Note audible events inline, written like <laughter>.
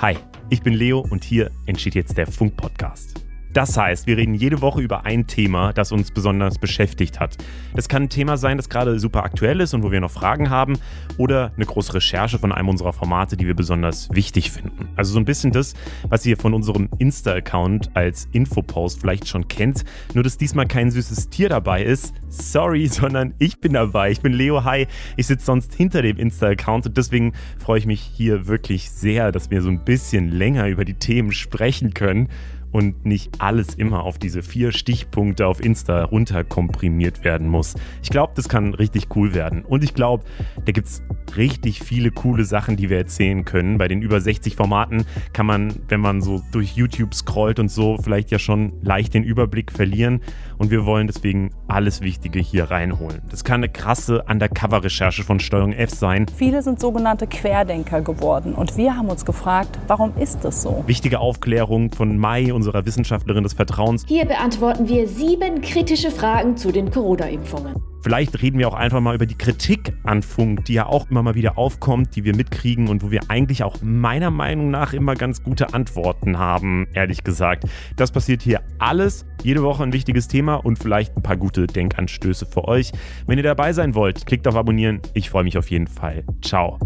Hi, ich bin Leo und hier entsteht jetzt der Funk-Podcast. Das heißt, wir reden jede Woche über ein Thema, das uns besonders beschäftigt hat. Das kann ein Thema sein, das gerade super aktuell ist und wo wir noch Fragen haben, oder eine große Recherche von einem unserer Formate, die wir besonders wichtig finden. Also so ein bisschen das, was ihr von unserem Insta-Account als Infopost vielleicht schon kennt, nur dass diesmal kein süßes Tier dabei ist. Sorry, <laughs> sondern ich bin dabei. Ich bin Leo Hi. Ich sitze sonst hinter dem Insta-Account und deswegen freue ich mich hier wirklich sehr, dass wir so ein bisschen länger über die Themen sprechen können und nicht alles immer auf diese vier Stichpunkte auf Insta runterkomprimiert werden muss. Ich glaube, das kann richtig cool werden. Und ich glaube, da gibt es richtig viele coole Sachen, die wir erzählen können. Bei den über 60 Formaten kann man, wenn man so durch YouTube scrollt und so, vielleicht ja schon leicht den Überblick verlieren. Und wir wollen deswegen alles Wichtige hier reinholen. Das kann eine krasse Undercover-Recherche von Steuerung F sein. Viele sind sogenannte Querdenker geworden. Und wir haben uns gefragt, warum ist das so? Wichtige Aufklärung von Mai unserer Wissenschaftlerin des Vertrauens. Hier beantworten wir sieben kritische Fragen zu den Corona-Impfungen. Vielleicht reden wir auch einfach mal über die Kritik an Funk, die ja auch immer mal wieder aufkommt, die wir mitkriegen und wo wir eigentlich auch meiner Meinung nach immer ganz gute Antworten haben, ehrlich gesagt. Das passiert hier alles, jede Woche ein wichtiges Thema und vielleicht ein paar gute Denkanstöße für euch. Wenn ihr dabei sein wollt, klickt auf Abonnieren. Ich freue mich auf jeden Fall. Ciao.